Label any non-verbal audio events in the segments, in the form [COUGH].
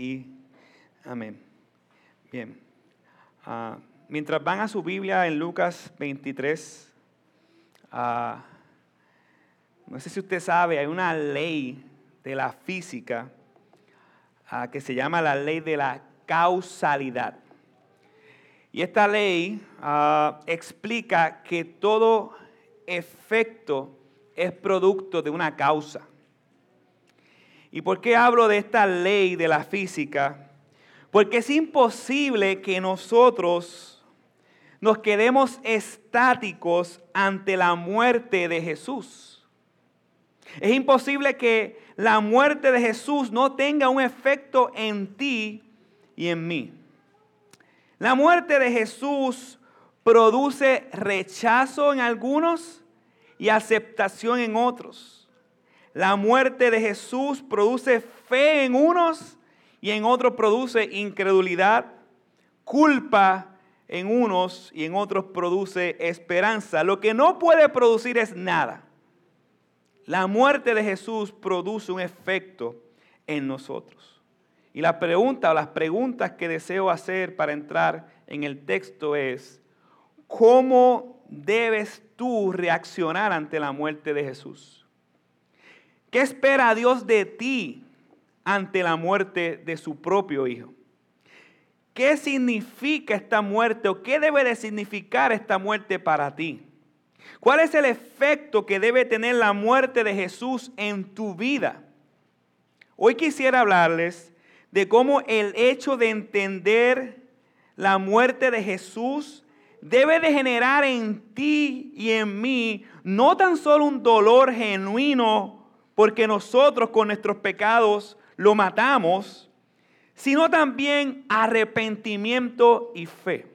y amén. Bien. Ah, mientras van a su Biblia en Lucas 23, ah, no sé si usted sabe, hay una ley de la física ah, que se llama la ley de la causalidad. Y esta ley explica que todo efecto es producto de una causa. ¿Y por qué hablo de esta ley de la física? Porque es imposible que nosotros nos quedemos estáticos ante la muerte de Jesús. Es imposible que la muerte de Jesús no tenga un efecto en ti y en mí. La muerte de Jesús produce rechazo en algunos y aceptación en otros. La muerte de Jesús produce fe en unos y en otros produce incredulidad, culpa en unos y en otros produce esperanza. Lo que no puede producir es nada. La muerte de Jesús produce un efecto en nosotros. Y la pregunta o las preguntas que deseo hacer para entrar en el texto es, ¿cómo debes tú reaccionar ante la muerte de Jesús? ¿Qué espera Dios de ti ante la muerte de su propio hijo. ¿Qué significa esta muerte o qué debe de significar esta muerte para ti? ¿Cuál es el efecto que debe tener la muerte de Jesús en tu vida? Hoy quisiera hablarles de cómo el hecho de entender la muerte de Jesús debe de generar en ti y en mí no tan solo un dolor genuino porque nosotros con nuestros pecados lo matamos, sino también arrepentimiento y fe.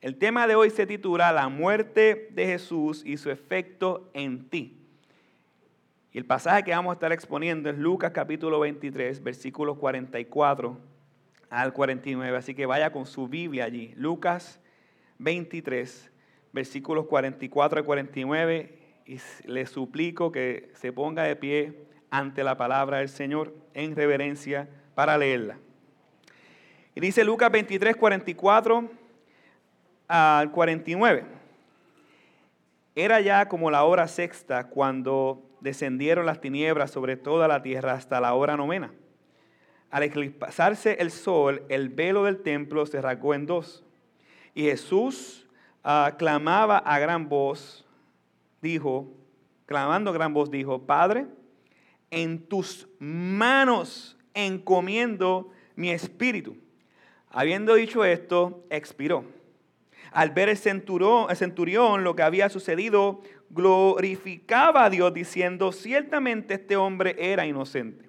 El tema de hoy se titula La muerte de Jesús y su efecto en ti. Y el pasaje que vamos a estar exponiendo es Lucas capítulo 23, versículos 44 al 49. Así que vaya con su Biblia allí. Lucas 23, versículos 44 al 49. Y le suplico que se ponga de pie ante la palabra del Señor en reverencia para leerla. Y dice Lucas 23, 44 al 49. Era ya como la hora sexta cuando descendieron las tinieblas sobre toda la tierra hasta la hora novena. Al eclipsarse el sol, el velo del templo se rasgó en dos. Y Jesús ah, clamaba a gran voz, dijo, clamando gran voz, dijo, Padre, en tus manos encomiendo mi espíritu. Habiendo dicho esto, expiró. Al ver el centurión, el centurión lo que había sucedido, glorificaba a Dios diciendo, ciertamente este hombre era inocente.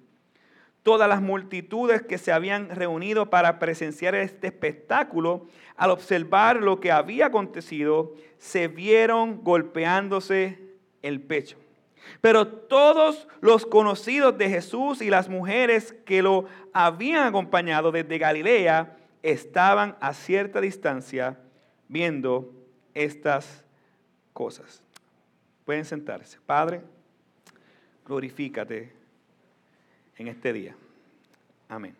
Todas las multitudes que se habían reunido para presenciar este espectáculo, al observar lo que había acontecido, se vieron golpeándose el pecho. Pero todos los conocidos de Jesús y las mujeres que lo habían acompañado desde Galilea estaban a cierta distancia viendo estas cosas. Pueden sentarse. Padre, glorifícate en este día. Amén.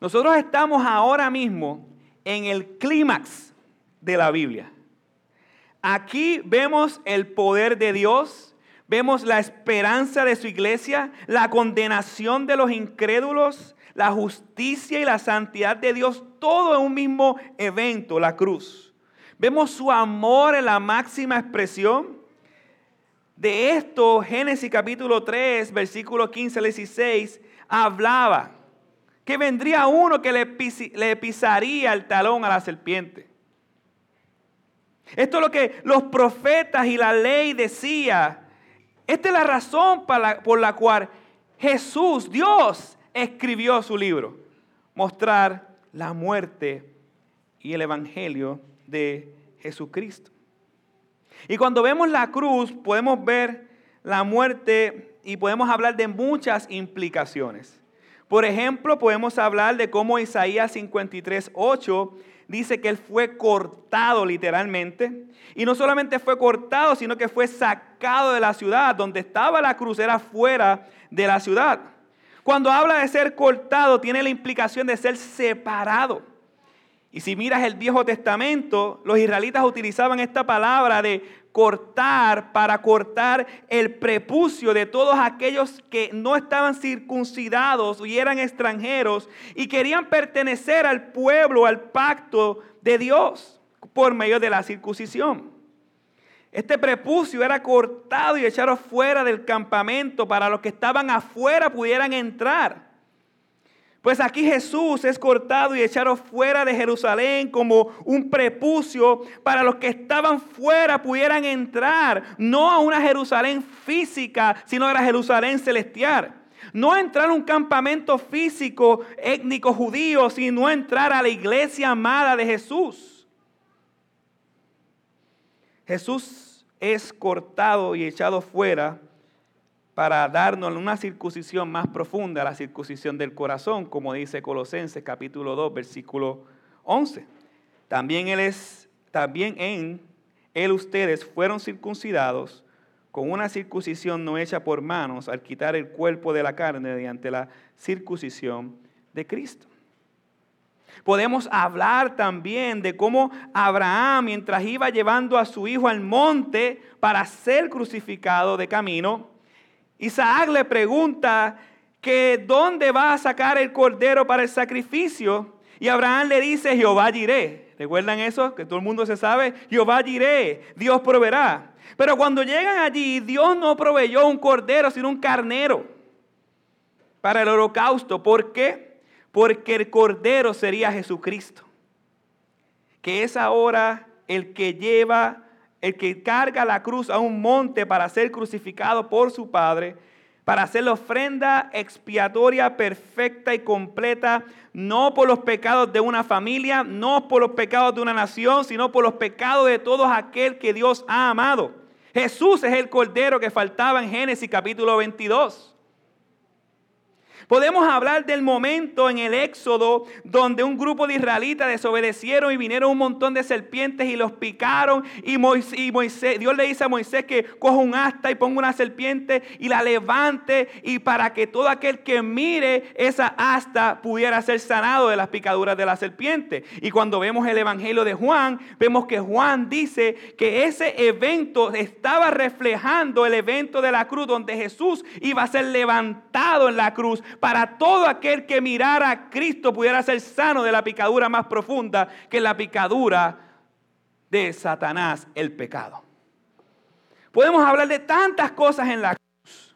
Nosotros estamos ahora mismo en el clímax de la Biblia. Aquí vemos el poder de Dios Vemos la esperanza de su iglesia, la condenación de los incrédulos, la justicia y la santidad de Dios, todo en un mismo evento, la cruz. Vemos su amor en la máxima expresión. De esto, Génesis capítulo 3, versículo 15 al 16, hablaba que vendría uno que le, pisaría el talón a la serpiente. Esto es lo que los profetas y la ley decía esta es la razón por la cual Jesús, Dios, escribió su libro. Mostrar la muerte y el evangelio de Jesucristo. Y cuando vemos la cruz, podemos ver la muerte y podemos hablar de muchas implicaciones. Por ejemplo, podemos hablar de cómo Isaías 53, 8 dice que él fue cortado literalmente. Y no solamente fue cortado, sino que fue sacado de la ciudad. Donde estaba la cruz era fuera de la ciudad. Cuando habla de ser cortado, tiene la implicación de ser separado. Y si miras el Viejo Testamento, los israelitas utilizaban esta palabra de cortar para cortar el prepucio de todos aquellos que no estaban circuncidados y eran extranjeros y querían pertenecer al pueblo, al pacto de Dios por medio de la circuncisión. Este prepucio era cortado y echado fuera del campamento para los que estaban afuera pudieran entrar. Pues aquí Jesús es cortado y echado fuera de Jerusalén como un prepucio para los que estaban fuera pudieran entrar, no a una Jerusalén física, sino a la Jerusalén celestial. No entrar a un campamento físico étnico judío, sino entrar a la iglesia amada de Jesús. Jesús es cortado y echado fuera para darnos una circuncisión más profunda, la circuncisión del corazón, como dice Colosenses capítulo 2, versículo 11. También él es también en él ustedes fueron circuncidados con una circuncisión no hecha por manos al quitar el cuerpo de la carne mediante la circuncisión de Cristo. Podemos hablar también de cómo Abraham, mientras iba llevando a su hijo al monte para ser crucificado de camino, Isaac le pregunta que dónde va a sacar el cordero para el sacrificio. Y Abraham le dice, Jehová diré. ¿Recuerdan eso? Que todo el mundo se sabe. Jehová diré, Dios proveerá. Pero cuando llegan allí, Dios no proveyó un cordero, sino un carnero para el holocausto. ¿Por qué? Porque el cordero sería Jesucristo. Que es ahora el que lleva el que carga la cruz a un monte para ser crucificado por su Padre, para hacer la ofrenda expiatoria perfecta y completa, no por los pecados de una familia, no por los pecados de una nación, sino por los pecados de todos aquel que Dios ha amado. Jesús es el cordero que faltaba en Génesis capítulo 22. Podemos hablar del momento en el Éxodo donde un grupo de israelitas desobedecieron y vinieron un montón de serpientes y los picaron. Y Moisés, Dios le dice a Moisés que coja un asta y ponga una serpiente y la levante y para que todo aquel que mire esa asta pudiera ser sanado de las picaduras de la serpiente. Y cuando vemos el Evangelio de Juan, vemos que Juan dice que ese evento estaba reflejando el evento de la cruz donde Jesús iba a ser levantado en la cruz para todo aquel que mirara a Cristo pudiera ser sano de la picadura más profunda que la picadura de Satanás, el pecado. Podemos hablar de tantas cosas en la cruz,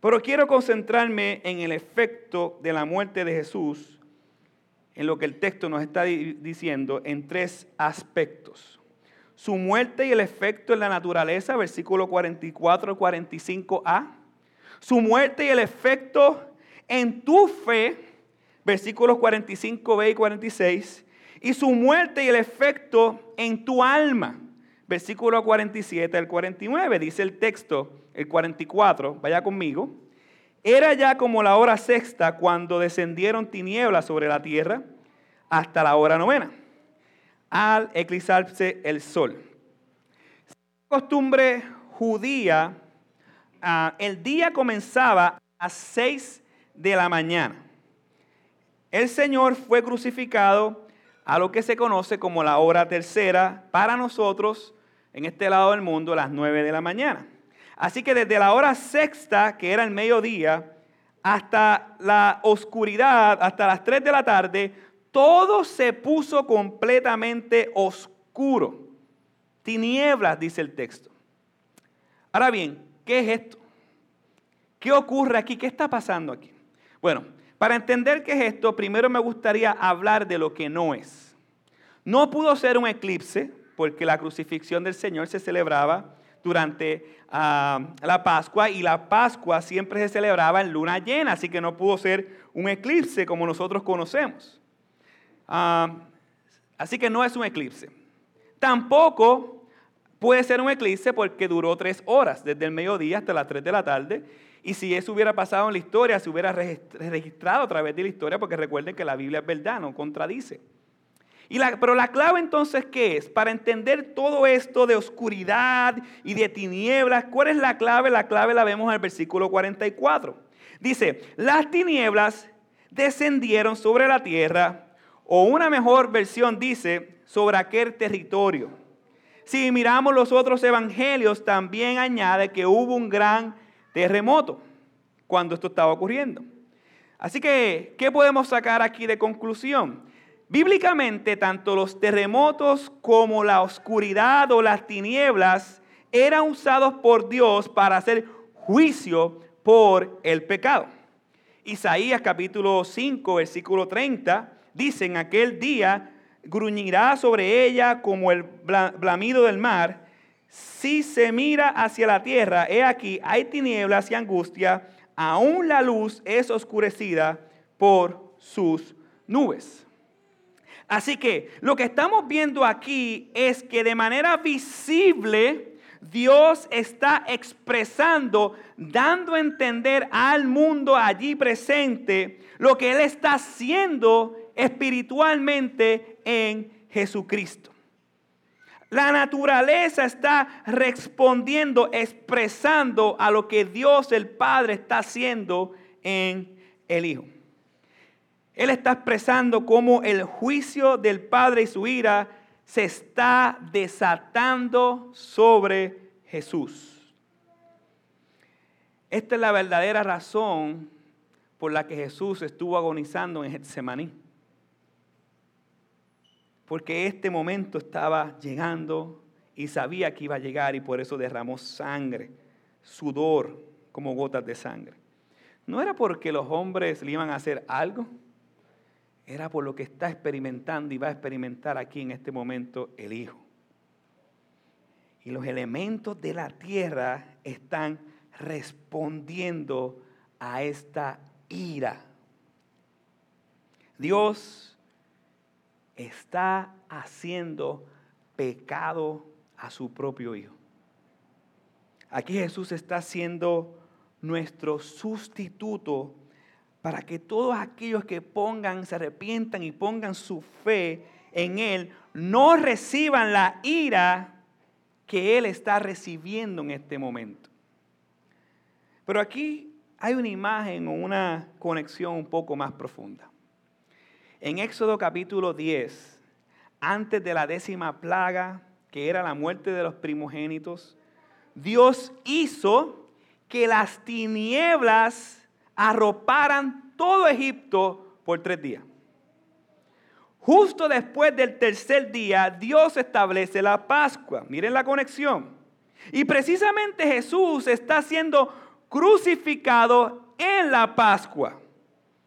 pero quiero concentrarme en el efecto de la muerte de Jesús, en lo que el texto nos está diciendo, en tres aspectos. Su muerte y el efecto en la naturaleza, versículo 44 45a su muerte y el efecto en tu fe, versículos 45b y 46, y su muerte y el efecto en tu alma, versículo 47 al 49, dice el texto, el 44, vaya conmigo. Era ya como la hora sexta cuando descendieron tinieblas sobre la tierra hasta la hora novena, al eclipsarse el sol. Costumbre judía Ah, el día comenzaba a 6 de la mañana. El Señor fue crucificado a lo que se conoce como la hora tercera para nosotros en este lado del mundo, las 9 de la mañana. Así que desde la hora sexta, que era el mediodía, hasta la oscuridad, hasta las 3 de la tarde, todo se puso completamente oscuro. Tinieblas, dice el texto. Ahora bien, ¿Qué es esto? ¿Qué ocurre aquí? ¿Qué está pasando aquí? Bueno, para entender qué es esto, primero me gustaría hablar de lo que no es. No pudo ser un eclipse, porque la crucifixión del Señor se celebraba durante ah, la Pascua y la Pascua siempre se celebraba en luna llena, así que no pudo ser un eclipse como nosotros conocemos. Ah, así que no es un eclipse. Tampoco Puede ser un eclipse porque duró tres horas, desde el mediodía hasta las tres de la tarde. Y si eso hubiera pasado en la historia, se hubiera registrado a través de la historia, porque recuerden que la Biblia es verdad, no contradice. Pero la clave entonces, ¿qué es? Para entender todo esto de oscuridad y de tinieblas, ¿cuál es la clave? La clave la vemos en el versículo 44. Dice, las tinieblas descendieron sobre la tierra, o una mejor versión dice, sobre aquel territorio. Si miramos los otros evangelios, también añade que hubo un gran terremoto cuando esto estaba ocurriendo. Así que, ¿qué podemos sacar aquí de conclusión? Bíblicamente, tanto los terremotos como la oscuridad o las tinieblas eran usados por Dios para hacer juicio por el pecado. Isaías capítulo 5, versículo 30, dice, en aquel día gruñirá sobre ella como el blamido del mar. Si se mira hacia la tierra, he aquí, hay tinieblas y angustia, aún la luz es oscurecida por sus nubes. Así que lo que estamos viendo aquí es que de manera visible Dios está expresando, dando a entender al mundo allí presente lo que Él está haciendo espiritualmente en Jesucristo. La naturaleza está respondiendo, expresando a lo que Dios el Padre está haciendo en el Hijo. Él está expresando cómo el juicio del Padre y su ira se está desatando sobre Jesús. Esta es la verdadera razón por la que Jesús estuvo agonizando en Getsemaní. Porque este momento estaba llegando y sabía que iba a llegar y por eso derramó sangre, sudor como gotas de sangre. No era porque los hombres le iban a hacer algo era por lo que está experimentando y va a experimentar aquí en este momento el Hijo. Y los elementos de la tierra están respondiendo a esta ira. Dios está haciendo pecado a su propio Hijo. Aquí Jesús está siendo nuestro sustituto para que todos aquellos que pongan, se arrepientan y pongan su fe en Él, no reciban la ira que Él está recibiendo en este momento. Pero aquí hay una imagen o una conexión un poco más profunda. En Éxodo capítulo 10, antes de la décima plaga, que era la muerte de los primogénitos, Dios hizo que las tinieblas arroparan todo Egipto por tres días. Justo después del tercer día, Dios establece la Pascua. Miren la conexión. Y precisamente Jesús está siendo crucificado en la Pascua.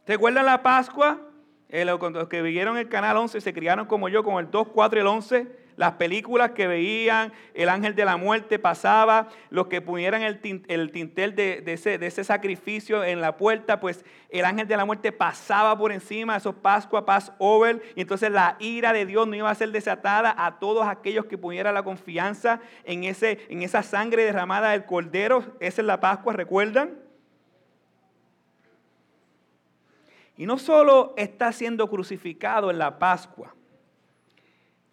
¿Recuerdan la Pascua? Eh, los que vieron el canal 11 se criaron como yo con el 2, 4 y el 11 las películas que veían, el ángel de la muerte pasaba, los que pusieran el, tintel de, ese, sacrificio en la puerta, pues el ángel de la muerte pasaba por encima, eso Pascua, Passover, y entonces la ira de Dios no iba a ser desatada a todos aquellos que pusieran la confianza en, en esa sangre derramada del cordero, esa es la Pascua, ¿recuerdan? Y no solo está siendo crucificado en la Pascua,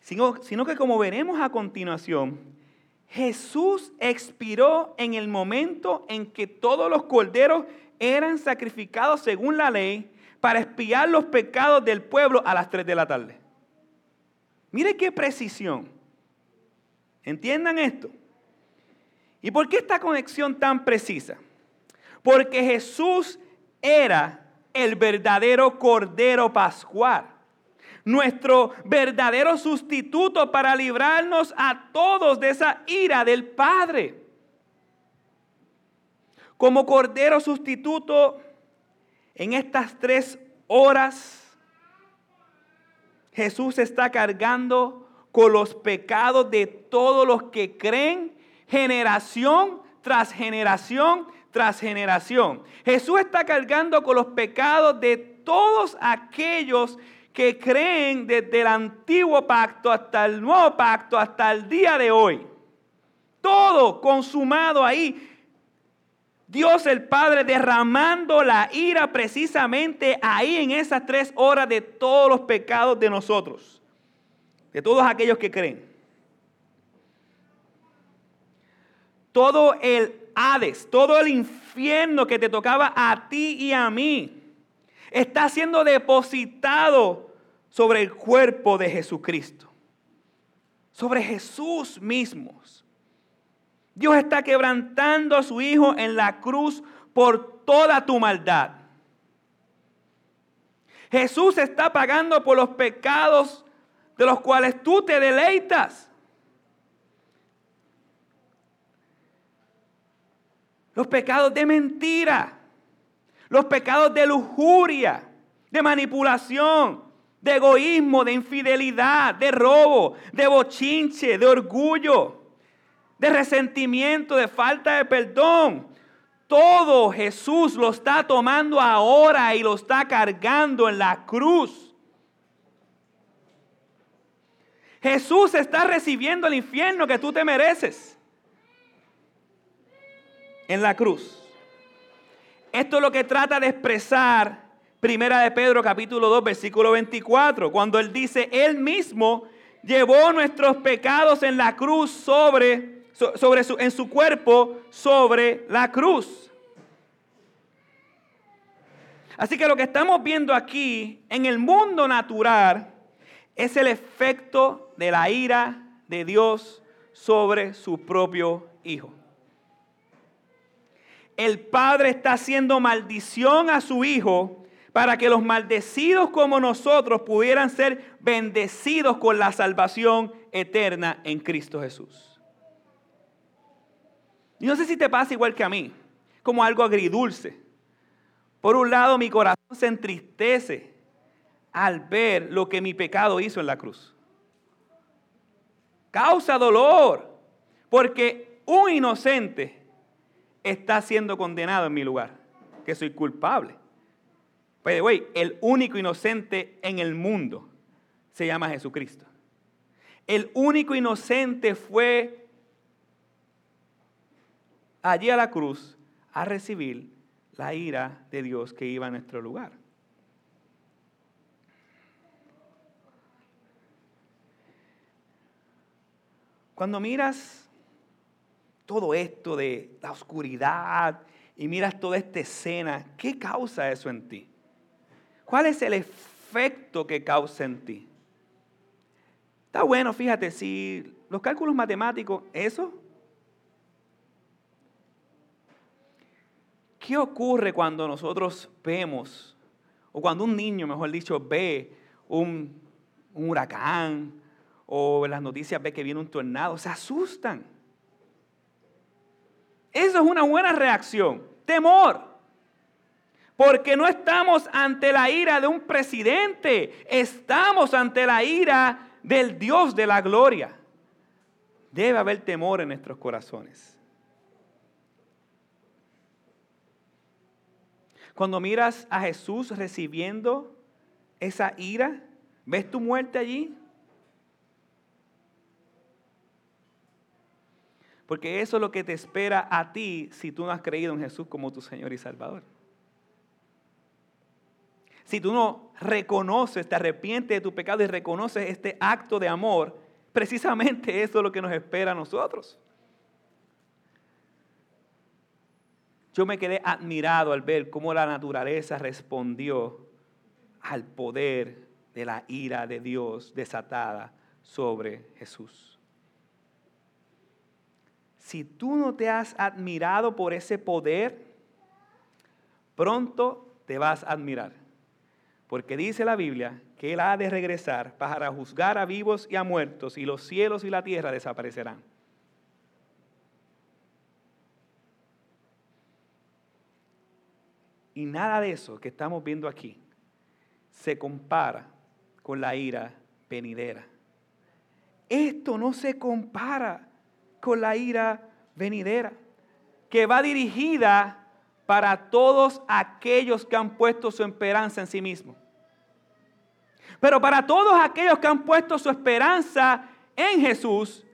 sino, que como veremos a continuación, Jesús expiró en el momento en que todos los corderos eran sacrificados según la ley para espiar los pecados del pueblo a las 3 de la tarde. Mire qué precisión. ¿Entiendan esto? ¿Y por qué esta conexión tan precisa? Porque Jesús era el verdadero cordero pascual nuestro verdadero sustituto para librarnos a todos de esa ira del Padre. Como cordero sustituto, en estas tres horas, Jesús está cargando con los pecados de todos los que creen, generación tras generación tras generación. Jesús está cargando con los pecados de todos aquellos que creen desde el antiguo pacto hasta el nuevo pacto, hasta el día de hoy. Todo consumado ahí. Dios el Padre derramando la ira precisamente ahí en esas tres horas de todos los pecados de nosotros. de todos aquellos que creen. Todo el Hades, todo el infierno que te tocaba a ti y a mí, está siendo depositado sobre el cuerpo de Jesucristo, sobre Jesús mismo. Dios está quebrantando a su Hijo en la cruz por toda tu maldad. Jesús está pagando por los pecados de los cuales tú te deleitas. Los pecados de mentira, los pecados de lujuria, de manipulación, de egoísmo, de infidelidad, de robo, de bochinche, de orgullo, de resentimiento, de falta de perdón. Todo Jesús lo está tomando ahora y lo está cargando en la cruz. Jesús está recibiendo el infierno que tú te mereces en la cruz. Esto es lo que trata de expresar Primera de Pedro capítulo 2 versículo 24, cuando él dice, él mismo llevó nuestros pecados en la cruz sobre sobre su, en su cuerpo sobre la cruz. Así que lo que estamos viendo aquí en el mundo natural es el efecto de la ira de Dios sobre su propio Hijo. El Padre está haciendo maldición a su Hijo para que los maldecidos como nosotros pudieran ser bendecidos con la salvación eterna en Cristo Jesús. Y no sé si te pasa igual que a mí, como algo agridulce. Por un lado, mi corazón se entristece al ver lo que mi pecado hizo en la cruz. Causa dolor, porque un inocente está siendo condenado en mi lugar, que soy culpable. Pero, güey, el único inocente en el mundo se llama Jesucristo. El único inocente fue allí a la cruz a recibir la ira de Dios que iba a nuestro lugar. Cuando miras todo esto de la oscuridad y miras toda esta escena, ¿qué causa eso en ti? ¿Cuál es el efecto que causa en ti? Está bueno, fíjate, si los cálculos matemáticos, eso ¿Qué ocurre cuando nosotros vemos, o cuando un niño, mejor dicho, ve un, huracán, o en las noticias ve que viene un tornado? Se asustan. Eso es una buena reacción. Temor. Porque no estamos ante la ira de un presidente, estamos ante la ira del Dios de la gloria. Debe haber temor en nuestros corazones. Cuando miras a Jesús recibiendo esa ira, ¿ves tu muerte allí? Porque eso es lo que te espera a ti si tú no has creído en Jesús como tu Señor y Salvador. Si tú no reconoces, te arrepientes de tu pecado y reconoces este acto de amor, precisamente eso es lo que nos espera a nosotros. Yo me quedé admirado al ver cómo la naturaleza respondió al poder de la ira de Dios desatada sobre Jesús. Si tú no te has admirado por ese poder, pronto te vas a admirar. Porque dice la Biblia que Él ha de regresar para juzgar a vivos y a muertos y los cielos y la tierra desaparecerán. Y nada de eso que estamos viendo aquí se compara con la ira venidera. Esto no se compara con la ira venidera, que va dirigida para todos aquellos que han puesto su esperanza en sí mismos. Pero para todos aquellos que han puesto su esperanza en Jesús,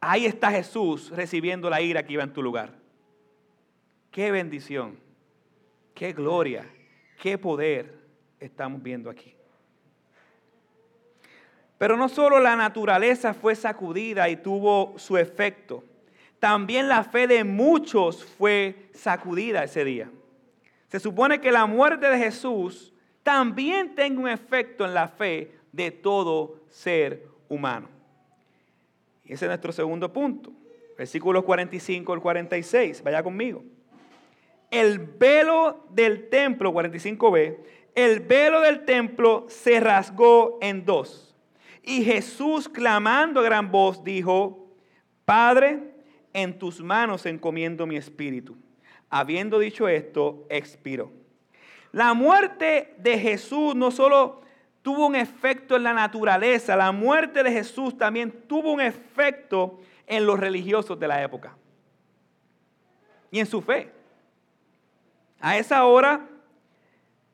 ahí está Jesús recibiendo la ira que iba en tu lugar. Qué bendición. Qué gloria, qué poder estamos viendo aquí. Pero no solo la naturaleza fue sacudida y tuvo su efecto, también la fe de muchos fue sacudida ese día. Se supone que la muerte de Jesús también tenga un efecto en la fe de todo ser humano. Y ese es nuestro segundo punto. Versículos 45 al 46. Vaya conmigo. El velo del templo, 45b, el velo del templo se rasgó en dos. Y Jesús, clamando a gran voz, dijo, Padre, en tus manos encomiendo mi espíritu. Habiendo dicho esto, expiró. La muerte de Jesús no solo tuvo un efecto en la naturaleza, la muerte de Jesús también tuvo un efecto en los religiosos de la época y en su fe. A esa hora,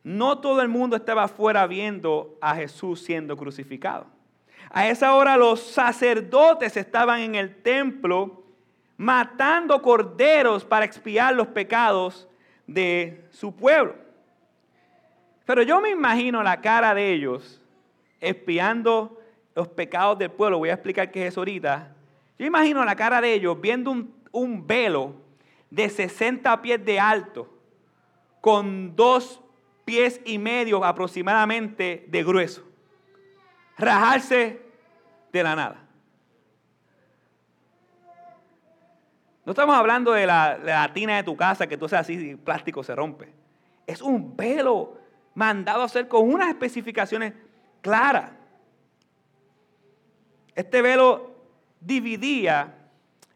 no todo el mundo estaba afuera viendo a Jesús siendo crucificado. A esa hora los sacerdotes estaban en el templo matando corderos para expiar los pecados de su pueblo. Pero yo me imagino la cara de ellos expiando los pecados del pueblo. Voy a explicar qué es eso ahorita. Yo imagino la cara de ellos viendo un, un velo de 60 pies de alto con dos pies y medio aproximadamente de grueso. Rajarse de la nada. No estamos hablando de la, tina de tu casa que tú seas así y plástico se rompe. Es un velo mandado a hacer con unas especificaciones claras. Este velo dividía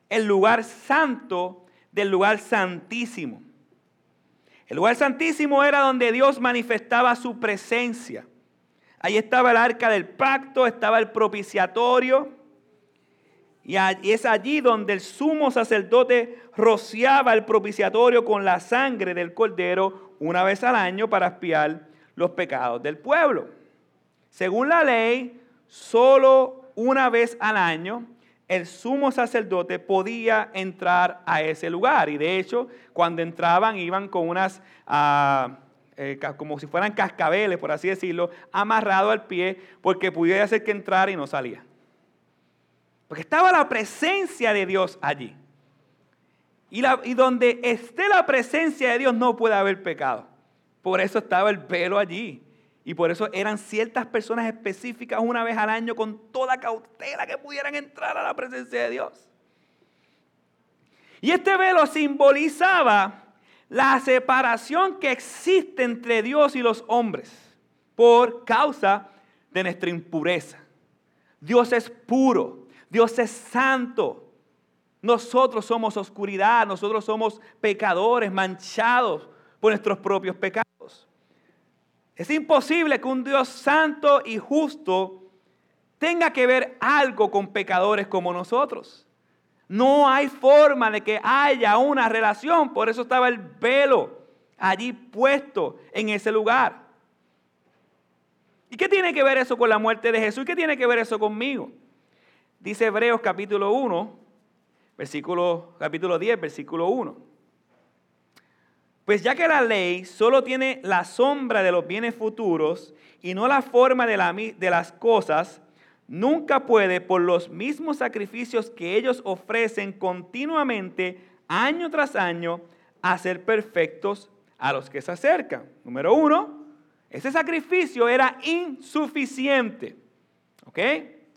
el lugar santo del lugar santísimo. El lugar santísimo era donde Dios manifestaba su presencia. Ahí estaba el arca del pacto, estaba el propiciatorio, y es allí donde el sumo sacerdote rociaba el propiciatorio con la sangre del cordero una vez al año para espiar los pecados del pueblo. Según la ley, solo una vez al año el sumo sacerdote podía entrar a ese lugar. Y de hecho, cuando entraban iban con unas, ah, eh, como si fueran cascabeles, por así decirlo, amarrado al pie, porque pudiera hacer que entrara y no salía. Porque estaba la presencia de Dios allí. Y, donde esté la presencia de Dios no puede haber pecado. Por eso estaba el velo allí. Y por eso eran ciertas personas específicas una vez al año con toda cautela que pudieran entrar a la presencia de Dios. Y este velo simbolizaba la separación que existe entre Dios y los hombres por causa de nuestra impureza. Dios es puro, Dios es santo. Nosotros somos oscuridad, nosotros somos pecadores manchados por nuestros propios pecados. Es imposible que un Dios santo y justo tenga que ver algo con pecadores como nosotros. No hay forma de que haya una relación, por eso estaba el velo allí puesto en ese lugar. ¿Y qué tiene que ver eso con la muerte de Jesús? ¿Y qué tiene que ver eso conmigo? Dice Hebreos capítulo 1, versículo, capítulo 10, versículo 1. Pues ya que la ley solo tiene la sombra de los bienes futuros y no la forma de, la, de las cosas, nunca puede, por los mismos sacrificios que ellos ofrecen continuamente, año tras año, hacer perfectos a los que se acercan. Número uno, ese sacrificio era insuficiente. ¿Ok?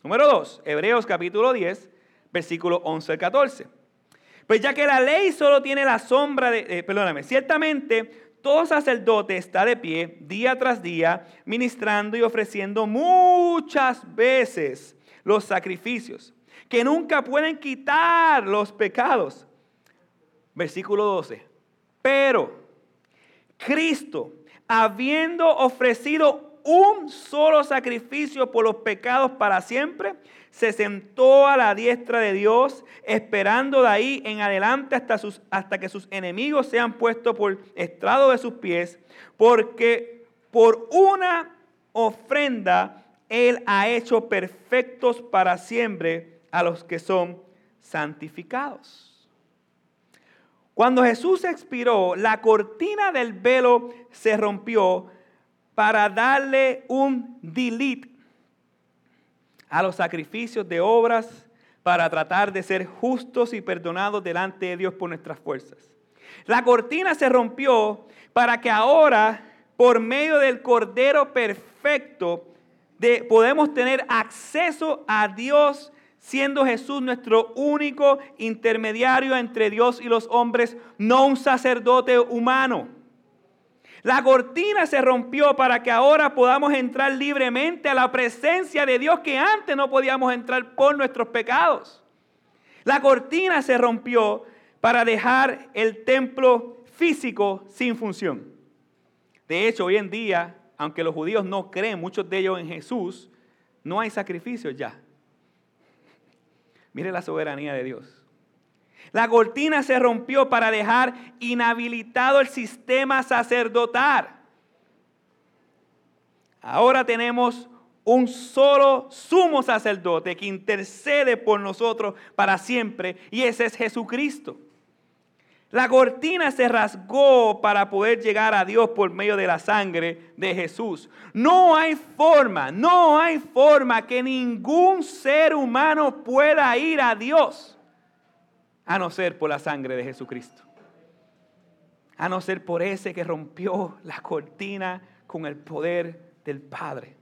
Número 2, Hebreos capítulo 10, versículo 11 al 14. Pues ya que la ley solo tiene la sombra de, eh, perdóname, ciertamente todo sacerdote está de pie día tras día, ministrando y ofreciendo muchas veces los sacrificios, que nunca pueden quitar los pecados. Versículo 12. Pero Cristo, habiendo ofrecido un solo sacrificio por los pecados para siempre, se sentó a la diestra de Dios, esperando de ahí en adelante hasta, sus, hasta que sus enemigos sean puestos por estrado de sus pies, porque por una ofrenda Él ha hecho perfectos para siempre a los que son santificados. Cuando Jesús expiró, la cortina del velo se rompió para darle un delete a los sacrificios de obras para tratar de ser justos y perdonados delante de Dios por nuestras fuerzas. La cortina se rompió para que ahora, por medio del Cordero Perfecto, podemos tener acceso a Dios, siendo Jesús nuestro único intermediario entre Dios y los hombres, no un sacerdote humano. La cortina se rompió para que ahora podamos entrar libremente a la presencia de Dios que antes no podíamos entrar por nuestros pecados. La cortina se rompió para dejar el templo físico sin función. De hecho, hoy en día, aunque los judíos no creen, muchos de ellos en Jesús, no hay sacrificios ya. Mire la soberanía de Dios. La cortina se rompió para dejar inhabilitado el sistema sacerdotal. Ahora tenemos un solo sumo sacerdote que intercede por nosotros para siempre y ese es Jesucristo. La cortina se rasgó para poder llegar a Dios por medio de la sangre de Jesús. No hay forma, no hay forma que ningún ser humano pueda ir a Dios a no ser por la sangre de Jesucristo. A no ser por ese que rompió la cortina con el poder del Padre.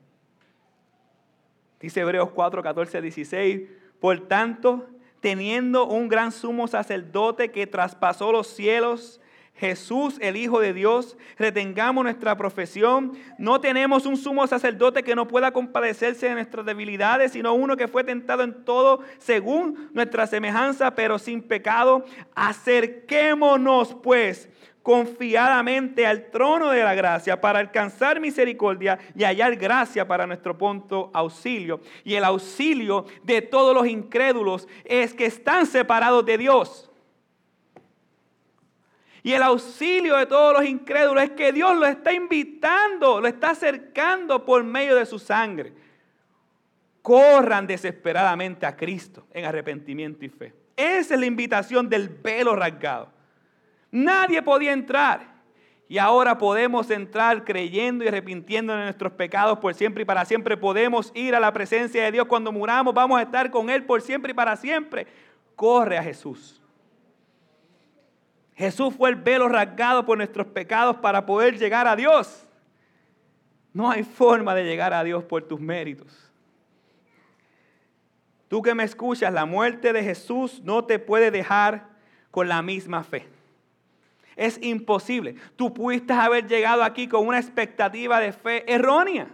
Dice Hebreos 4, 14, 16. Por tanto, teniendo un gran sumo sacerdote que traspasó los cielos, Jesús, el Hijo de Dios, retengamos nuestra profesión. No tenemos un sumo sacerdote que no pueda compadecerse de nuestras debilidades, sino uno que fue tentado en todo según nuestra semejanza, pero sin pecado. Acerquémonos pues confiadamente al trono de la gracia para alcanzar misericordia y hallar gracia para nuestro punto auxilio. Y el auxilio de todos los incrédulos es que están separados de Dios. Y el auxilio de todos los incrédulos es que Dios lo está invitando, lo está acercando por medio de su sangre. Corran desesperadamente a Cristo en arrepentimiento y fe. Esa es la invitación del velo rasgado. Nadie podía entrar. Y ahora podemos entrar creyendo y arrepintiendo de nuestros pecados por siempre y para siempre. Podemos ir a la presencia de Dios cuando muramos. Vamos a estar con Él por siempre y para siempre. Corre a Jesús. Jesús fue el velo rasgado por nuestros pecados para poder llegar a Dios. No hay forma de llegar a Dios por tus méritos. Tú que me escuchas, la muerte de Jesús no te puede dejar con la misma fe. Es imposible. Tú pudiste haber llegado aquí con una expectativa de fe errónea.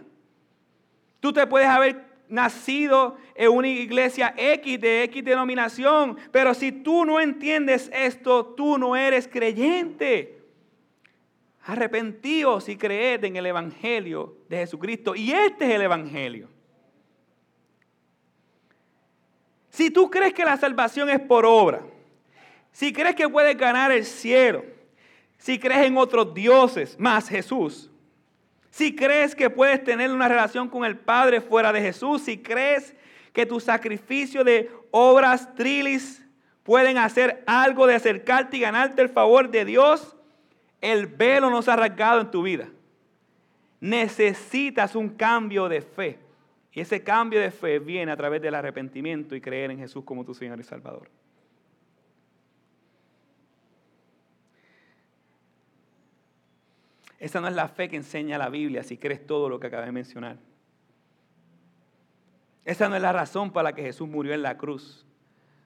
Tú te puedes haber nacido en una iglesia X de X denominación, pero si tú no entiendes esto, tú no eres creyente. Arrepentíos y creed en el Evangelio de Jesucristo. Y este es el Evangelio. Si tú crees que la salvación es por obra, si crees que puedes ganar el cielo, si crees en otros dioses más Jesús, si crees que puedes tener una relación con el Padre fuera de Jesús, si crees que tu sacrificio de obras trilis pueden hacer algo de acercarte y ganarte el favor de Dios, el velo no se ha rasgado en tu vida. Necesitas un cambio de fe. Y ese cambio de fe viene a través del arrepentimiento y creer en Jesús como tu Señor y Salvador. Esa no es la fe que enseña la Biblia si crees todo lo que acabé de mencionar. Esa no es la razón para la que Jesús murió en la cruz.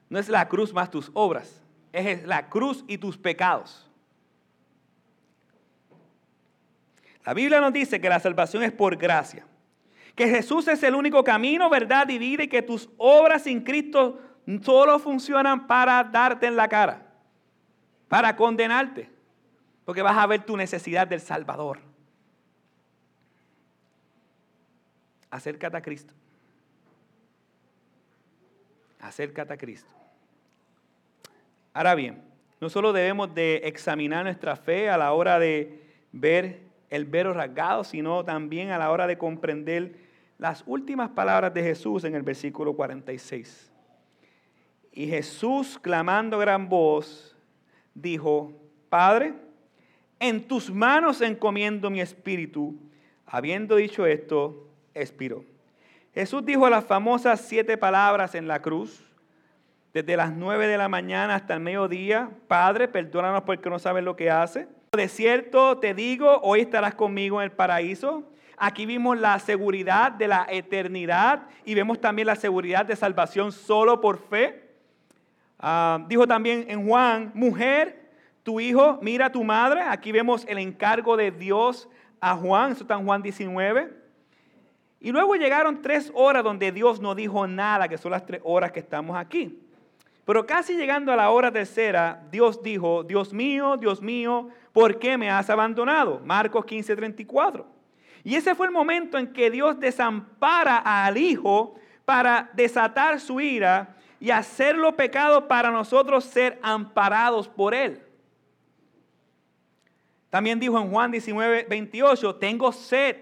No es la cruz más tus obras, es la cruz y tus pecados. La Biblia nos dice que la salvación es por gracia, que Jesús es el único camino, verdad y vida y que tus obras sin Cristo solo funcionan para darte en la cara, para condenarte. Porque vas a ver tu necesidad del Salvador. Acércate a Cristo. Acércate a Cristo. Ahora bien, no solo debemos de examinar nuestra fe a la hora de ver el vero rasgado, sino también a la hora de comprender las últimas palabras de Jesús en el versículo 46. Y Jesús, clamando gran voz, dijo, Padre, en tus manos encomiendo mi espíritu. Habiendo dicho esto, expiró. Jesús dijo las famosas siete palabras en la cruz, desde las nueve de la mañana hasta el mediodía, Padre, perdónanos porque no sabes lo que hace. De cierto te digo, hoy estarás conmigo en el paraíso. Aquí vimos la seguridad de la eternidad y vemos también la seguridad de salvación solo por fe. Ah, dijo también en Juan, mujer, tu hijo, mira a tu madre. Aquí vemos el encargo de Dios a Juan, eso está en Juan 19. Y luego llegaron tres horas donde Dios no dijo nada, que son las tres horas que estamos aquí. Pero casi llegando a la hora tercera, Dios dijo, Dios mío, Dios mío, ¿por qué me has abandonado? Marcos 15, 34. Y ese fue el momento en que Dios desampara al Hijo para desatar su ira y hacerlo pecado para nosotros ser amparados por Él. También dijo en Juan 19, 28, tengo sed.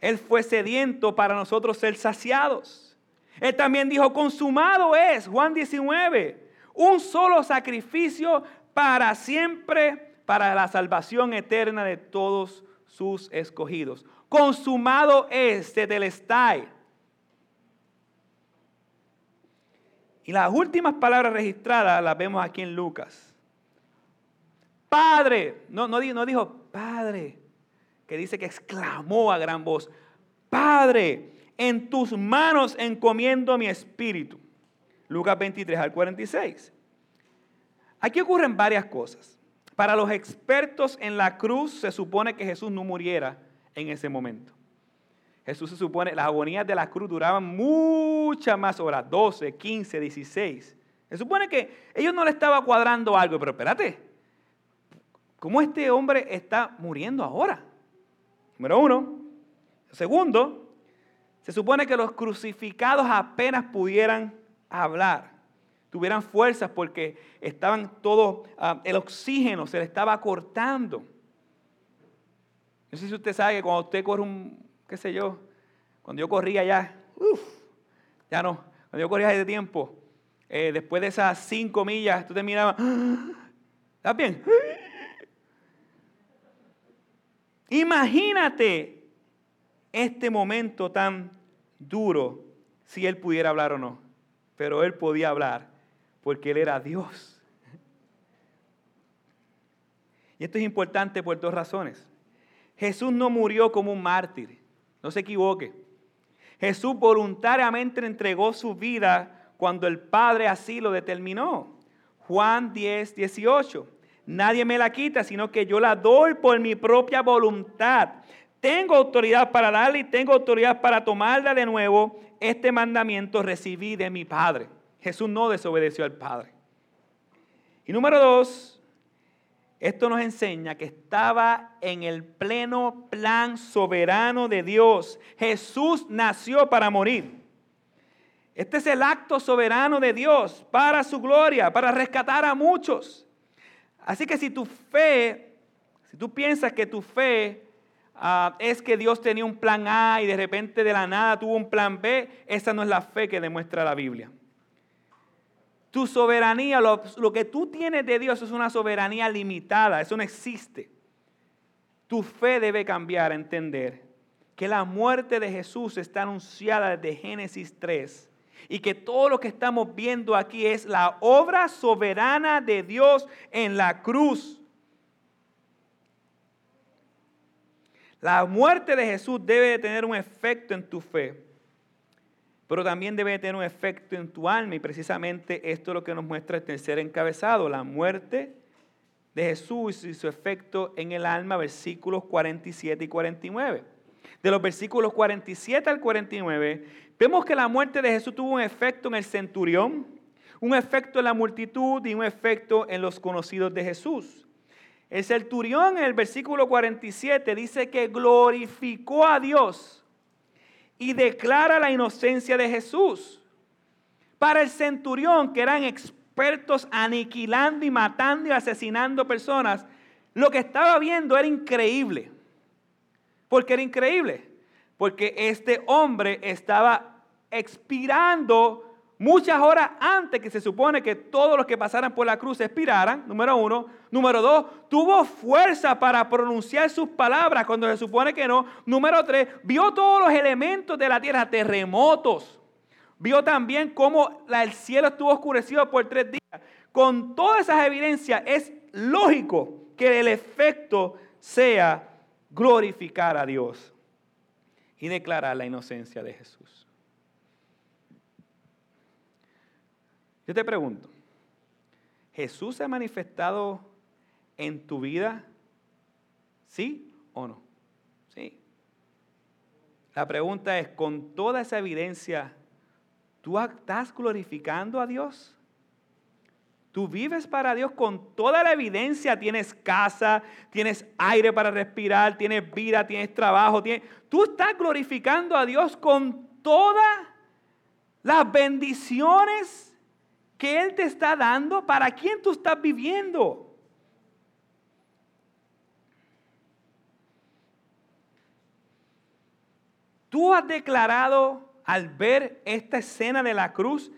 Él fue sediento para nosotros ser saciados. Él también dijo, consumado es, Juan 19, un solo sacrificio para siempre, para la salvación eterna de todos sus escogidos. Consumado es, Tetelestai. Y las últimas palabras registradas las vemos aquí en Lucas. Padre, no, no, no dijo Padre, que dice que exclamó a gran voz, Padre, en tus manos encomiendo mi espíritu. Lucas 23 al 46. Aquí ocurren varias cosas. Para los expertos en la cruz se supone que Jesús no muriera en ese momento. Jesús se supone, las agonías de la cruz duraban muchas más horas, 12, 15, 16. Se supone que ellos no le estaba cuadrando algo, pero espérate, ¿Cómo este hombre está muriendo ahora? Número uno. Segundo, se supone que los crucificados apenas pudieran hablar, tuvieran fuerzas porque estaban todos, ah, el oxígeno se le estaba cortando. No sé si usted sabe que cuando usted corre un, qué sé yo, cuando yo corría ya, uff, ya no, cuando yo corría hace tiempo, eh, después de esas cinco millas, tú te mirabas. [GASPS] ¿estás bien? Imagínate este momento tan duro si él pudiera hablar o no. Pero él podía hablar porque él era Dios. Y esto es importante por dos razones. Jesús no murió como un mártir, no se equivoque. Jesús voluntariamente entregó su vida cuando el Padre así lo determinó. Juan 10, 18. Nadie me la quita, sino que yo la doy por mi propia voluntad. Tengo autoridad para darle y tengo autoridad para tomarla de nuevo. Este mandamiento recibí de mi Padre. Jesús no desobedeció al Padre. Y número dos, esto nos enseña que estaba en el pleno plan soberano de Dios. Jesús nació para morir. Este es el acto soberano de Dios para su gloria, para rescatar a muchos. Así que si tu fe, si tú piensas que tu fe ah, es que Dios tenía un plan A y de repente de la nada tuvo un plan B, esa no es la fe que demuestra la Biblia. Tu soberanía, lo, lo que tú tienes de Dios es una soberanía limitada, eso no existe. Tu fe debe cambiar a entender que la muerte de Jesús está anunciada desde Génesis 3 y que todo lo que estamos viendo aquí es la obra soberana de Dios en la cruz. La muerte de Jesús debe de tener un efecto en tu fe, pero también debe de tener un efecto en tu alma y precisamente esto es lo que nos muestra el tercer encabezado, la muerte de Jesús y su efecto en el alma, versículos 47 y 49. De los versículos 47 al 49 Vemos que la muerte de Jesús tuvo un efecto en el centurión, un efecto en la multitud y un efecto en los conocidos de Jesús. El centurión en el versículo 47 dice que glorificó a Dios y declara la inocencia de Jesús. Para el centurión, que eran expertos aniquilando y matando y asesinando personas, lo que estaba viendo era increíble. ¿Por qué era increíble? Porque este hombre estaba expirando muchas horas antes que se supone que todos los que pasaran por la cruz expiraran, número uno. Número dos, tuvo fuerza para pronunciar sus palabras cuando se supone que no. Número tres, vio todos los elementos de la tierra, terremotos. Vio también cómo el cielo estuvo oscurecido por tres días. Con todas esas evidencias es lógico que el efecto sea glorificar a Dios y declarar la inocencia de Jesús. Yo te pregunto, ¿Jesús se ha manifestado en tu vida? ¿Sí o no? Sí. La pregunta es, con toda esa evidencia, ¿tú estás glorificando a Dios? Tú vives para Dios con toda la evidencia. Tienes casa, tienes aire para respirar, tienes vida, tienes trabajo. Tú estás glorificando a Dios con todas las bendiciones que Él te está dando. ¿Para quién tú estás viviendo? Tú has declarado al ver esta escena de la cruz,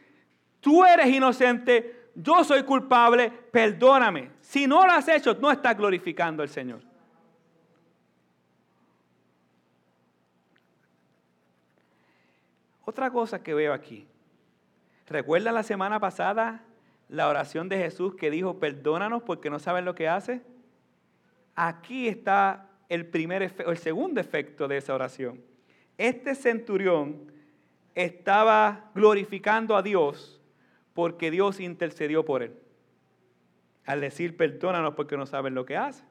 tú eres inocente, yo soy culpable, perdóname. Si no lo has hecho, no estás glorificando al Señor. Otra cosa que veo aquí. ¿Recuerdan la semana pasada la oración de Jesús que dijo, perdónanos porque no saben lo que hace? Aquí está el primer el segundo efecto de esa oración. Este centurión estaba glorificando a Dios porque Dios intercedió por él. Al decir, perdónanos porque no saben lo que hace.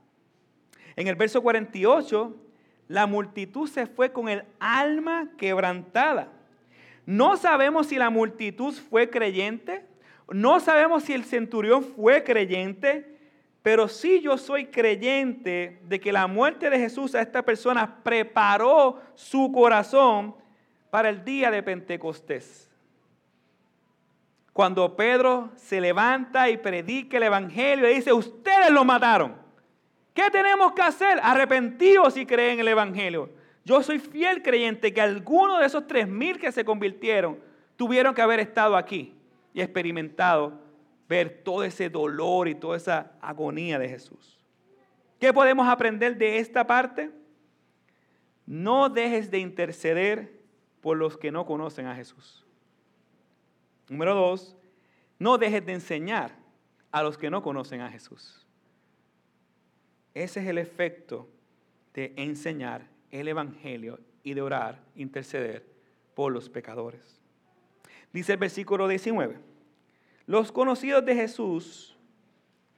En el verso 48, la multitud se fue con el alma quebrantada. No sabemos si la multitud fue creyente, no sabemos si el centurión fue creyente, pero sí yo soy creyente de que la muerte de Jesús a esta persona preparó su corazón para el día de Pentecostés. Cuando Pedro se levanta y predica el Evangelio y dice, ustedes lo mataron. ¿Qué tenemos que hacer? Arrepentidos si creen el Evangelio. Yo soy fiel creyente que algunos de esos tres mil que se convirtieron tuvieron que haber estado aquí y experimentado ver todo ese dolor y toda esa agonía de Jesús. ¿Qué podemos aprender de esta parte? No dejes de interceder por los que no conocen a Jesús. Número dos, no dejes de enseñar a los que no conocen a Jesús. Ese es el efecto de enseñar el Evangelio y de orar, interceder por los pecadores. Dice el versículo 19, los conocidos de Jesús,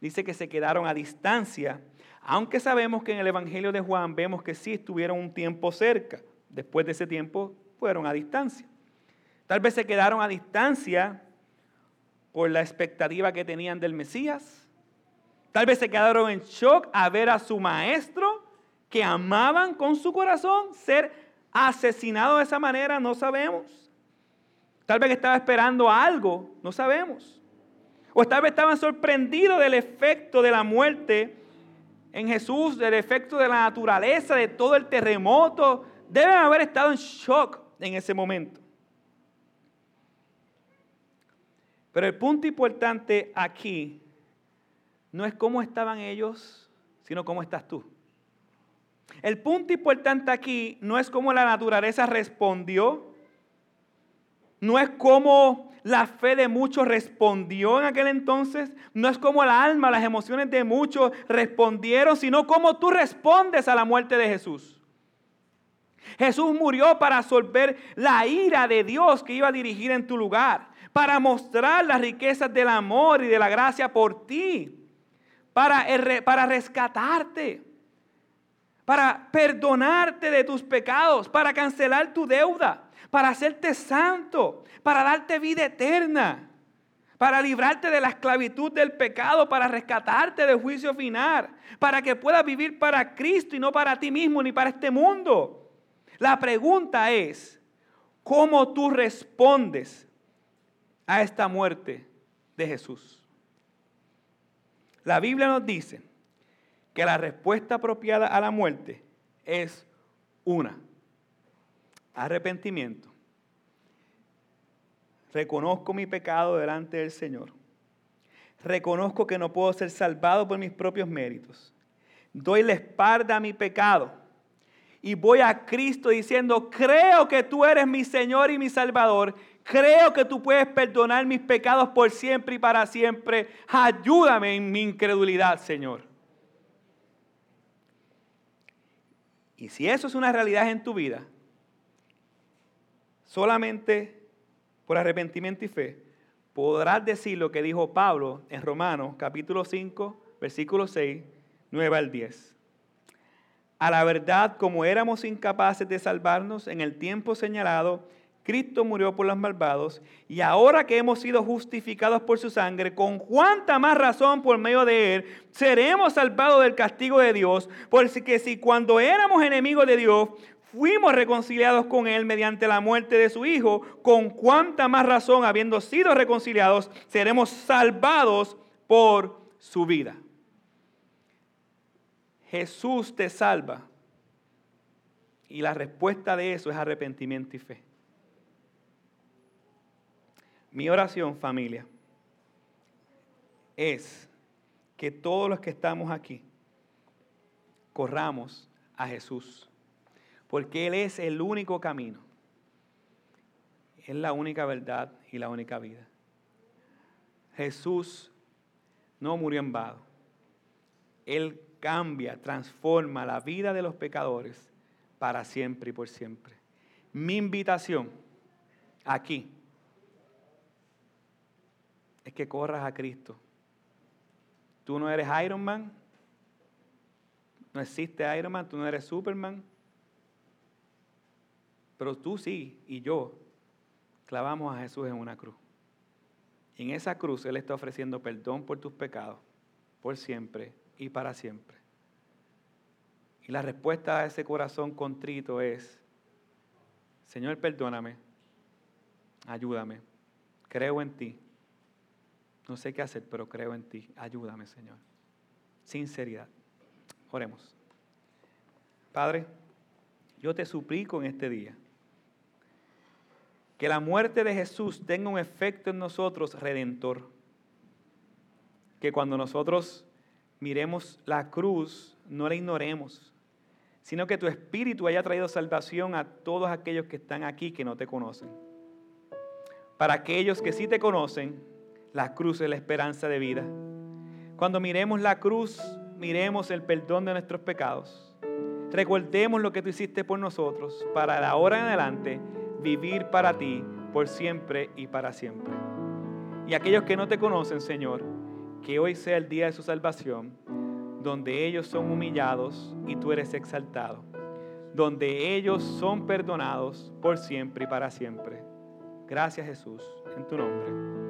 dice que se quedaron a distancia, aunque sabemos que en el Evangelio de Juan vemos que sí estuvieron un tiempo cerca, después de ese tiempo fueron a distancia. Tal vez se quedaron a distancia por la expectativa que tenían del Mesías. Tal vez se quedaron en shock a ver a su maestro que amaban con su corazón ser asesinado de esa manera, no sabemos. Tal vez estaba esperando algo, no sabemos. O tal vez estaban sorprendidos del efecto de la muerte en Jesús, del efecto de la naturaleza, de todo el terremoto. Deben haber estado en shock en ese momento. Pero el punto importante aquí no es cómo estaban ellos, sino cómo estás tú. El punto importante aquí no es cómo la naturaleza respondió, no es cómo la fe de muchos respondió en aquel entonces, no es cómo la alma, las emociones de muchos respondieron, sino cómo tú respondes a la muerte de Jesús. Jesús murió para absolver la ira de Dios que iba a dirigir en tu lugar para mostrar las riquezas del amor y de la gracia por ti, para, para rescatarte, para perdonarte de tus pecados, para cancelar tu deuda, para hacerte santo, para darte vida eterna, para librarte de la esclavitud del pecado, para rescatarte del juicio final, para que puedas vivir para Cristo y no para ti mismo ni para este mundo. La pregunta es, ¿cómo tú respondes a esta muerte de Jesús. La Biblia nos dice que la respuesta apropiada a la muerte es una, arrepentimiento. reconozco mi pecado delante del Señor. Reconozco que no puedo ser salvado por mis propios méritos. Doy la espalda a mi pecado y voy a Cristo diciendo, creo que tú eres mi Señor y mi Salvador. Creo que tú puedes perdonar mis pecados por siempre y para siempre. Ayúdame en mi incredulidad, Señor. Y si eso es una realidad en tu vida, solamente por arrepentimiento y fe, podrás decir lo que dijo Pablo en Romanos capítulo 5, versículo 6, 9 al 10. A la verdad, como éramos incapaces de salvarnos en el tiempo señalado, Cristo murió por los malvados y ahora que hemos sido justificados por su sangre, con cuánta más razón por medio de él seremos salvados del castigo de Dios, porque si cuando éramos enemigos de Dios fuimos reconciliados con Él mediante la muerte de su Hijo, con cuánta más razón, habiendo sido reconciliados, seremos salvados por su vida. Jesús te salva. Y la respuesta de eso es arrepentimiento y fe. Mi oración, familia, es que todos los que estamos aquí corramos a Jesús porque Él es el único camino. Es la única verdad y la única vida. Jesús no murió en vano. Él cambia, transforma la vida de los pecadores para siempre y por siempre. Mi invitación aquí es que corras a Cristo. Tú no eres Iron Man, no existe Iron Man, tú no eres Superman, pero tú sí y yo clavamos a Jesús en una cruz. Y en esa cruz Él está ofreciendo perdón por tus pecados, por siempre y para siempre. Y la respuesta a ese corazón contrito es, Señor, perdóname, ayúdame, creo en ti. No sé qué hacer, pero creo en ti. Ayúdame, Señor. Sinceridad. Oremos. Padre, yo te suplico en este día que la muerte de Jesús tenga un efecto en nosotros redentor. Que cuando nosotros miremos la cruz, no la ignoremos, sino que tu espíritu haya traído salvación a todos aquellos que están aquí que no te conocen. Para aquellos que sí te conocen, la cruz es la esperanza de vida. Cuando miremos la cruz, miremos el perdón de nuestros pecados. Recordemos lo que tú hiciste por nosotros para de ahora en adelante vivir para ti por siempre y para siempre. Y aquellos que no te conocen, Señor, que hoy sea el día de su salvación, donde ellos son humillados y tú eres exaltado, donde ellos son perdonados por siempre y para siempre. Gracias Jesús, en tu nombre.